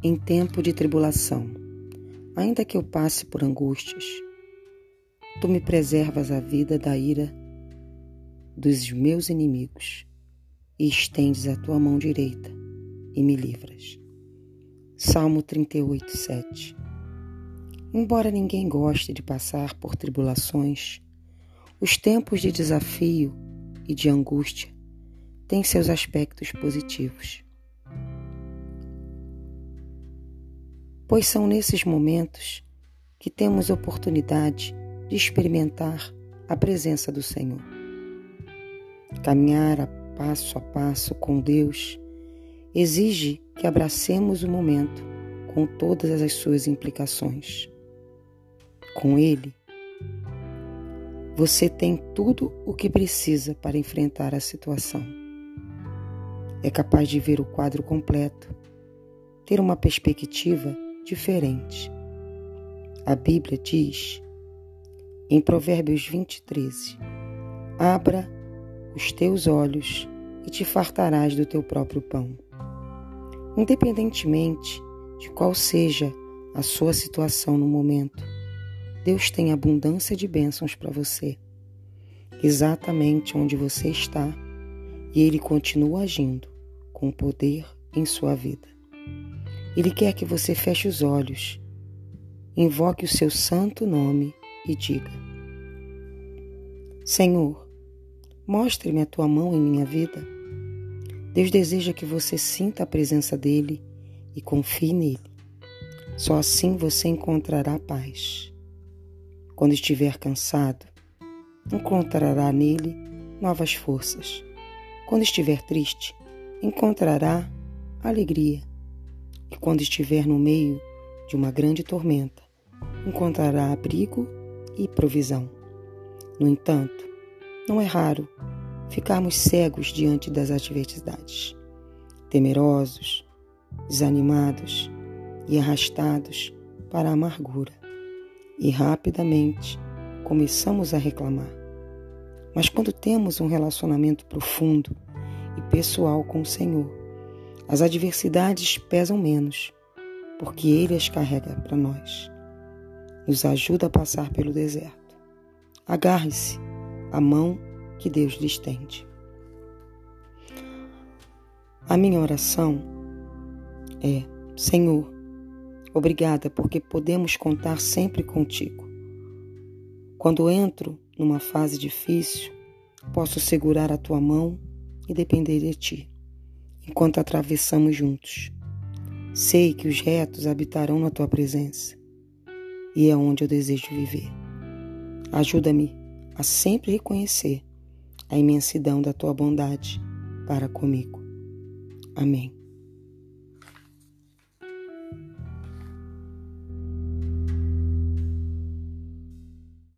em tempo de tribulação, ainda que eu passe por angústias, tu me preservas a vida da ira dos meus inimigos e estendes a tua mão direita e me livras. Salmo 38, 7 Embora ninguém goste de passar por tribulações, os tempos de desafio e de angústia têm seus aspectos positivos. Pois são nesses momentos que temos oportunidade de experimentar a presença do Senhor. Caminhar a passo a passo com Deus exige que abracemos o momento com todas as suas implicações. Com Ele, você tem tudo o que precisa para enfrentar a situação. É capaz de ver o quadro completo, ter uma perspectiva diferente. A Bíblia diz, em Provérbios 20, 13: Abra os teus olhos e te fartarás do teu próprio pão. Independentemente de qual seja a sua situação no momento, Deus tem abundância de bênçãos para você, exatamente onde você está, e Ele continua agindo com poder em sua vida. Ele quer que você feche os olhos, invoque o seu santo nome e diga: Senhor, mostre-me a tua mão em minha vida. Deus deseja que você sinta a presença dele e confie nele. Só assim você encontrará paz. Quando estiver cansado, encontrará nele novas forças. Quando estiver triste, encontrará alegria. E quando estiver no meio de uma grande tormenta, encontrará abrigo e provisão. No entanto, não é raro ficarmos cegos diante das adversidades, temerosos, desanimados e arrastados para a amargura e rapidamente começamos a reclamar. Mas quando temos um relacionamento profundo e pessoal com o Senhor, as adversidades pesam menos, porque Ele as carrega para nós. Nos ajuda a passar pelo deserto. Agarre-se à mão que Deus lhe estende. A minha oração é: Senhor, Obrigada porque podemos contar sempre contigo. Quando entro numa fase difícil, posso segurar a tua mão e depender de ti, enquanto atravessamos juntos. Sei que os retos habitarão na tua presença e é onde eu desejo viver. Ajuda-me a sempre reconhecer a imensidão da tua bondade para comigo. Amém.